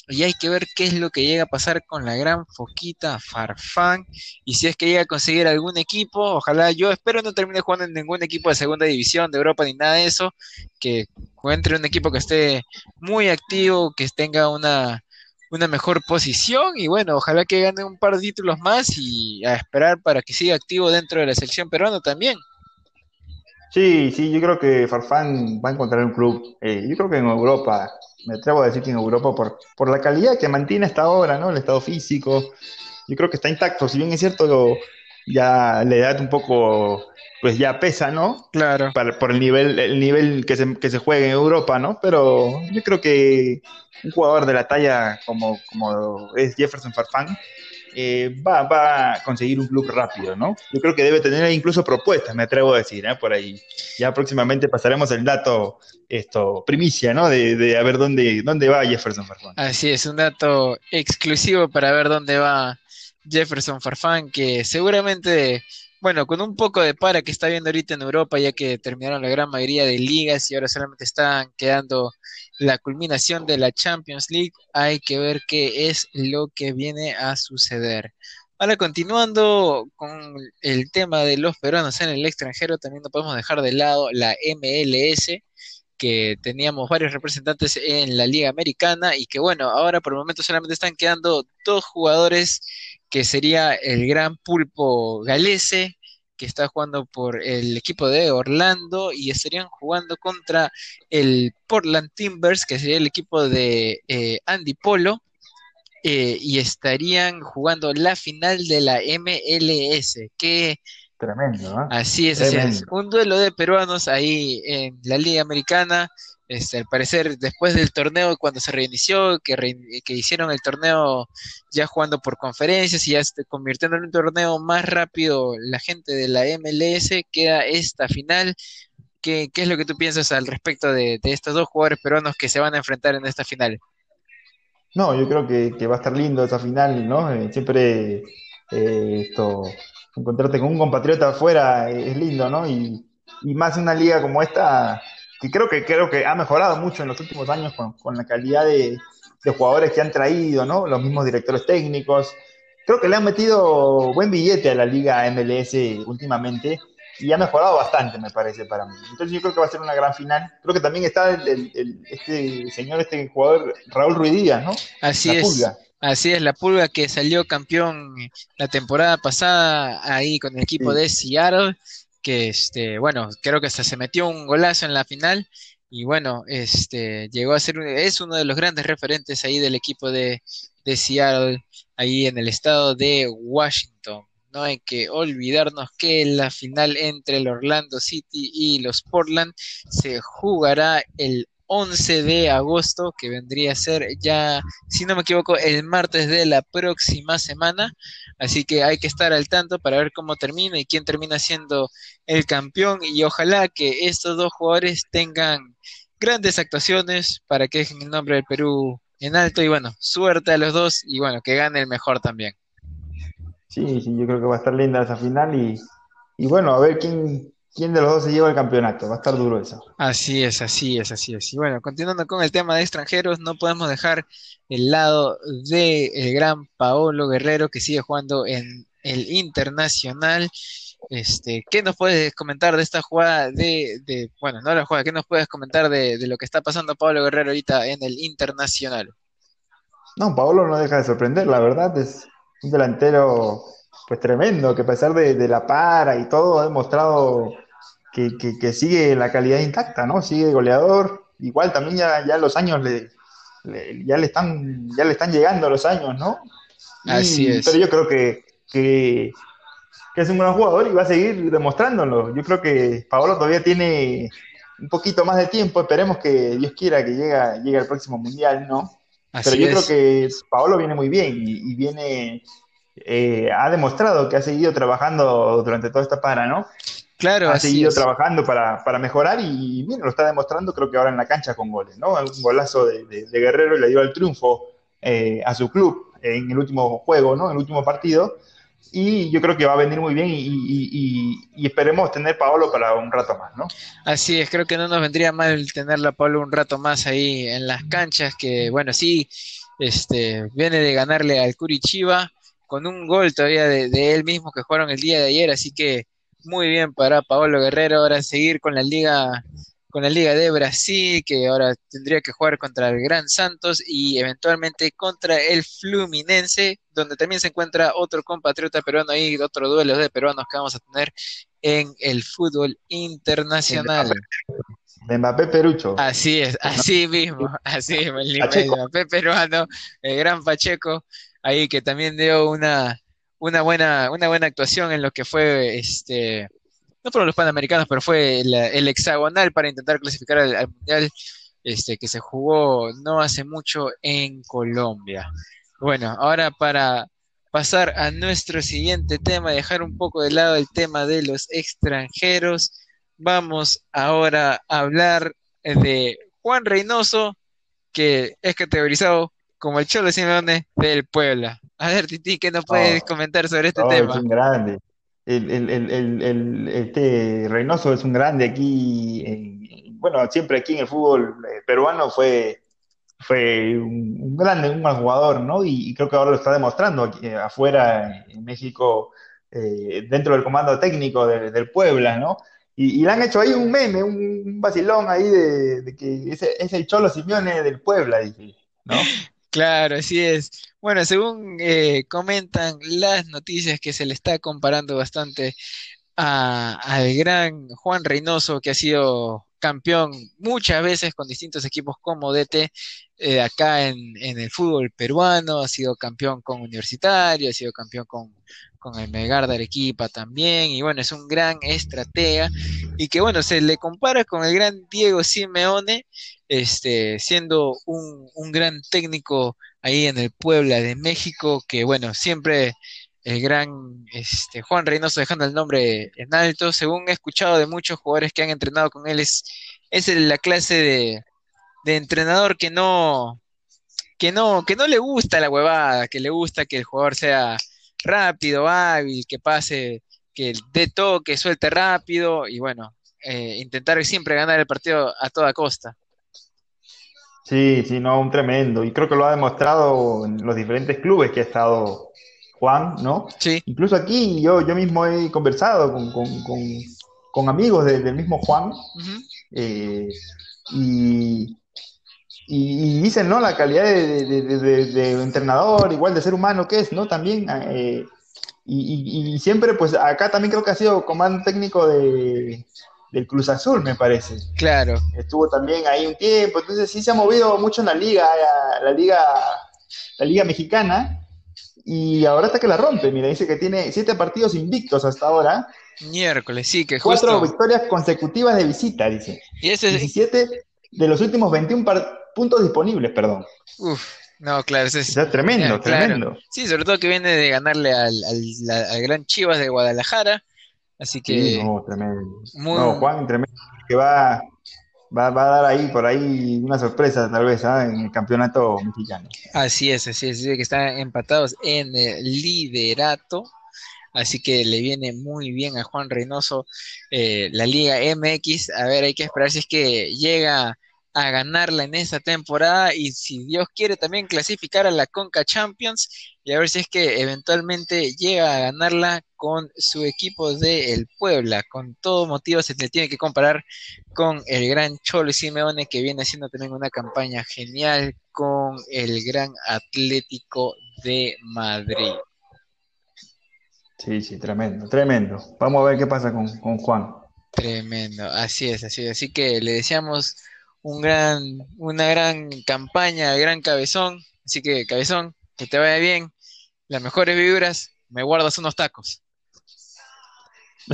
y hay que ver qué es lo que llega a pasar con la gran Foquita Farfán y si es que llega a conseguir algún equipo, ojalá yo espero no termine jugando en ningún equipo de segunda división de Europa ni nada de eso, que encuentre un equipo que esté muy activo, que tenga una, una mejor posición y bueno, ojalá que gane un par de títulos más y a esperar para que siga activo dentro de la selección peruana también. Sí, sí, yo creo que Farfán va a encontrar un club, eh, yo creo que en Europa me atrevo a decir que en Europa, por, por la calidad que mantiene hasta ahora, ¿no? El estado físico, yo creo que está intacto. Si bien es cierto, lo, ya la edad un poco, pues ya pesa, ¿no? Claro. Para, por el nivel, el nivel que se, que se juega en Europa, ¿no? Pero yo creo que un jugador de la talla como, como es Jefferson Farfán, eh, va, va, a conseguir un club rápido, ¿no? Yo creo que debe tener incluso propuestas, me atrevo a decir, ¿eh? por ahí. Ya próximamente pasaremos el dato, esto, primicia, ¿no? De, de a ver dónde, dónde va Jefferson Farfán. Así es, un dato exclusivo para ver dónde va Jefferson Farfán, que seguramente, bueno, con un poco de para que está viendo ahorita en Europa, ya que terminaron la gran mayoría de ligas y ahora solamente están quedando la culminación de la Champions League, hay que ver qué es lo que viene a suceder. Ahora, continuando con el tema de los peruanos en el extranjero, también no podemos dejar de lado la MLS, que teníamos varios representantes en la Liga Americana y que bueno, ahora por el momento solamente están quedando dos jugadores, que sería el gran pulpo galese, que está jugando por el equipo de Orlando y estarían jugando contra el Portland Timbers, que sería el equipo de eh, Andy Polo, eh, y estarían jugando la final de la MLS, que Tremendo, ¿eh? Así es, Tremendo. así es. Un duelo de peruanos ahí en la Liga Americana. Este, al parecer, después del torneo, cuando se reinició, que, re, que hicieron el torneo ya jugando por conferencias y ya se convirtiendo en un torneo más rápido, la gente de la MLS queda esta final. ¿Qué, qué es lo que tú piensas al respecto de, de, estos dos jugadores peruanos que se van a enfrentar en esta final? No, yo creo que, que va a estar lindo esa final, ¿no? Eh, siempre eh, esto encontrarte con un compatriota afuera es lindo, ¿no? Y, y más en una liga como esta, que creo que creo que ha mejorado mucho en los últimos años con, con la calidad de, de, jugadores que han traído, ¿no? Los mismos directores técnicos. Creo que le han metido buen billete a la liga MLS últimamente y ha mejorado bastante, me parece, para mí. Entonces yo creo que va a ser una gran final. Creo que también está el, el, el este señor, este jugador, Raúl Ruidíaz, ¿no? Así la es. Pulga. Así es, la Pulga que salió campeón la temporada pasada ahí con el equipo sí. de Seattle, que este, bueno, creo que hasta se metió un golazo en la final y bueno, este llegó a ser es uno de los grandes referentes ahí del equipo de, de Seattle ahí en el estado de Washington. No hay que olvidarnos que la final entre el Orlando City y los Portland se jugará el 11 de agosto, que vendría a ser ya, si no me equivoco, el martes de la próxima semana. Así que hay que estar al tanto para ver cómo termina y quién termina siendo el campeón. Y ojalá que estos dos jugadores tengan grandes actuaciones para que dejen el nombre del Perú en alto. Y bueno, suerte a los dos y bueno, que gane el mejor también. Sí, sí, yo creo que va a estar linda esa final y, y bueno, a ver quién, quién de los dos se lleva el campeonato. Va a estar duro eso. Así es, así es, así es. Y bueno, continuando con el tema de extranjeros, no podemos dejar el lado del el gran Paolo Guerrero que sigue jugando en el Internacional. Este, ¿qué nos puedes comentar de esta jugada de, de bueno, no la jugada, qué nos puedes comentar de, de lo que está pasando Paolo Guerrero ahorita en el Internacional? No, Paolo no deja de sorprender, la verdad, es un delantero pues tremendo, que a pesar de, de la para y todo, ha demostrado que, que, que sigue la calidad intacta, ¿no? Sigue goleador, igual también ya, ya los años le, le- ya le están, ya le están llegando los años, ¿no? Y- Así es. Pero yo creo que, que, que es un gran jugador y va a seguir demostrándolo. Yo creo que Paolo todavía tiene un poquito más de tiempo, esperemos que Dios quiera que llegue, llegue al próximo mundial, ¿no? Pero Así yo es. creo que Paolo viene muy bien y, y viene, eh, ha demostrado que ha seguido trabajando durante toda esta para, ¿no? Claro, Ha seguido es. trabajando para, para mejorar y bien, lo está demostrando creo que ahora en la cancha con goles, ¿no? Un golazo de, de- de Guerrero le dio el triunfo eh, a su club en el último juego, ¿no? En el último partido. Y yo creo que va a venir muy bien y, y- y- y esperemos tener Paolo para un rato más, ¿no? Así es, creo que no nos vendría mal tenerla a Pablo un rato más ahí en las canchas, que bueno, sí, este, viene de ganarle al Curitiba con un gol todavía de, de él mismo que jugaron el día de ayer, así que muy bien para Paolo Guerrero ahora seguir con la liga, con la liga de Brasil, que ahora tendría que jugar contra el Gran Santos y eventualmente contra el Fluminense, donde también se encuentra otro compatriota peruano ahí, otro duelo de peruanos que vamos a tener en el fútbol internacional. De Mbappé Perucho. Así es, así mismo, así mismo, el Mbappé peruano, el gran Pacheco, ahí que también dio una, una buena, una buena actuación en lo que fue este, no por los Panamericanos, pero fue el, el hexagonal para intentar clasificar al, al Mundial este, que se jugó no hace mucho en Colombia. Bueno, ahora para pasar a nuestro siguiente tema, dejar un poco de lado el tema de los extranjeros, vamos ahora a hablar de Juan Reynoso, que es categorizado como el Cholo Simeone del Puebla. A ver, Titi, ¿qué nos puedes Oh, comentar sobre este oh, es tema? un grande. El, el- el- el- este Reynoso es un grande aquí, en- bueno, siempre aquí en el fútbol eh, peruano fue, fue un, un grande, un buen jugador, ¿no? Y, y creo que ahora lo está demostrando aquí, eh, afuera en México, eh, dentro del comando técnico de- del Puebla, ¿no? Y, y le han hecho ahí un meme, un, un vacilón ahí de, de que es, es el Cholo Simeone del Puebla, dice, ¿no? [LAUGHS] Claro, así es. Bueno, según eh, comentan las noticias que se le está comparando bastante a- al gran Juan Reynoso, que ha sido campeón muchas veces con distintos equipos como DT eh, acá en, en el fútbol peruano, ha sido campeón con Universitario, ha sido campeón con, con el Melgar de Arequipa también, y bueno, es un gran estratega, y que bueno, se le compara con el gran Diego Simeone, este, siendo un, un gran técnico ahí en el Puebla de México, que bueno, siempre el gran este, Juan Reynoso dejando el nombre en alto, según he escuchado de muchos jugadores que han entrenado con él, es, es la clase de, de entrenador que no, que no, que no le gusta la huevada, que le gusta que el jugador sea rápido, hábil, que pase, que dé toque, suelte rápido y bueno, eh, intentar siempre ganar el partido a toda costa. Sí, sí, no, un tremendo. Y creo que lo ha demostrado en los diferentes clubes que ha estado Juan, ¿no? Sí, Incluso aquí yo, yo mismo he conversado con, con- con- con amigos de- del mismo Juan eh, y, y- y dicen, ¿no? La calidad de, de- de- de- de entrenador, igual de ser humano que es, ¿no? También. eh, y, y- y siempre, pues acá también creo que ha sido comando técnico de, del Cruz Azul, me parece claro. estuvo también ahí un tiempo, entonces sí se ha movido mucho en la liga, la, la liga, la liga mexicana, y ahora hasta que la rompe, mira, dice que tiene siete partidos invictos hasta ahora, Miércoles, sí, que cuatro justo. victorias consecutivas de visita, dice, Y ese es, 17 de los últimos 21 par- puntos disponibles, perdón. uf, no, claro, es, sea, tremendo, claro. tremendo. Sí, sobre todo que viene de ganarle al, al, al gran Chivas de Guadalajara, así Sí, que no, tremendo. muy, No, Juan, tremendo, que va, va, va a dar ahí, por ahí, una sorpresa tal vez, ¿ah? en el campeonato mexicano. así es, así es, que están empatados en el liderato. así que le viene muy bien a Juan Reynoso eh, la Liga MX. A ver, hay que esperar si es que llega a ganarla en esta temporada y si Dios quiere también clasificar a la Conca Champions y a ver si es que eventualmente llega a ganarla con su equipo de el Puebla. Con todo motivo se le tiene que comparar con el gran Cholo Simeone que viene haciendo también una campaña genial con el gran Atlético de Madrid. Sí, sí, tremendo, tremendo. Vamos a ver qué pasa con, con Juan. Tremendo, así es, así es. Así que le deseamos un gran, una gran campaña, gran cabezón. Así que, cabezón, que te vaya bien. Las mejores vibras, me guardas unos tacos. [LAUGHS]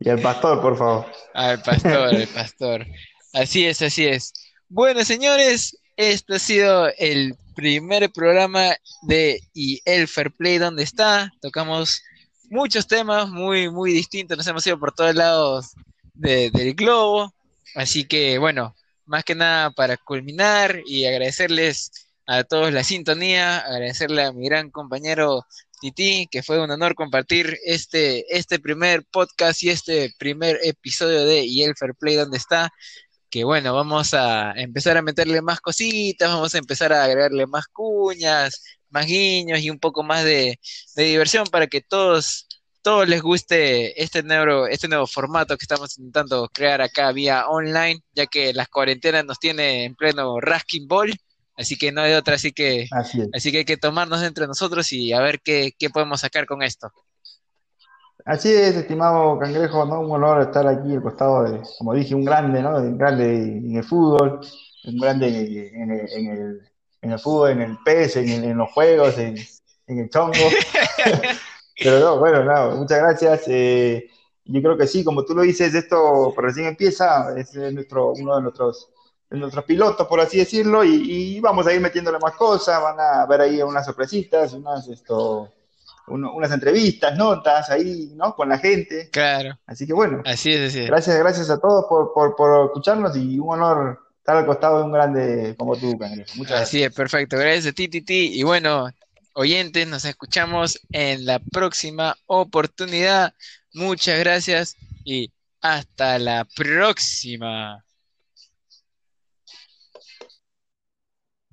y el pastor, por favor. El pastor, el pastor. Así es, así es. Bueno, señores, este ha sido el primer programa de Y el Fair Play, donde está. Tocamos muchos temas muy, muy distintos. Nos hemos ido por todos lados del globo. Así que bueno, más que nada para culminar y agradecerles a todos la sintonía, agradecerle a mi gran compañero Titi, que fue un honor compartir este, este primer podcast y este primer episodio de Y el Fair Play donde está. Que bueno, vamos a empezar a meterle más cositas, vamos a empezar a agregarle más cuñas, más guiños y un poco más de, de diversión para que todos todos les guste este nuevo, este nuevo formato que estamos intentando crear acá vía online, ya que las cuarentenas nos tiene en pleno rasking ball, así que no hay otra, así que, así, que hay que tomarnos entre nosotros y a ver qué, podemos sacar con esto. Así es, estimado Cangrejo, ¿no? Un honor estar aquí al costado de, como dije, un grande, ¿no? Un grande en el fútbol, un grande en el, en el, en el fútbol, en el PES, en, en los juegos, en, en el chongo. [LAUGHS] Pero no, bueno, no, muchas gracias. Eh, yo creo que sí, como tú lo dices, esto recién empieza, es nuestro, uno de nuestros, de nuestros pilotos, por así decirlo, y, vamos a ir metiéndole más cosas, van a ver ahí unas sorpresitas, unas, esto, unas entrevistas, notas ahí, ¿no? Con la gente. Claro. Así que bueno. Así es, así Gracias, gracias a todos por, por, por escucharnos y un honor estar al costado de un grande como tú, Cangrejo. Muchas gracias. Así es, perfecto. Gracias a ti, Titi. Y bueno, oyentes, nos escuchamos en la próxima oportunidad. Muchas gracias y hasta la próxima.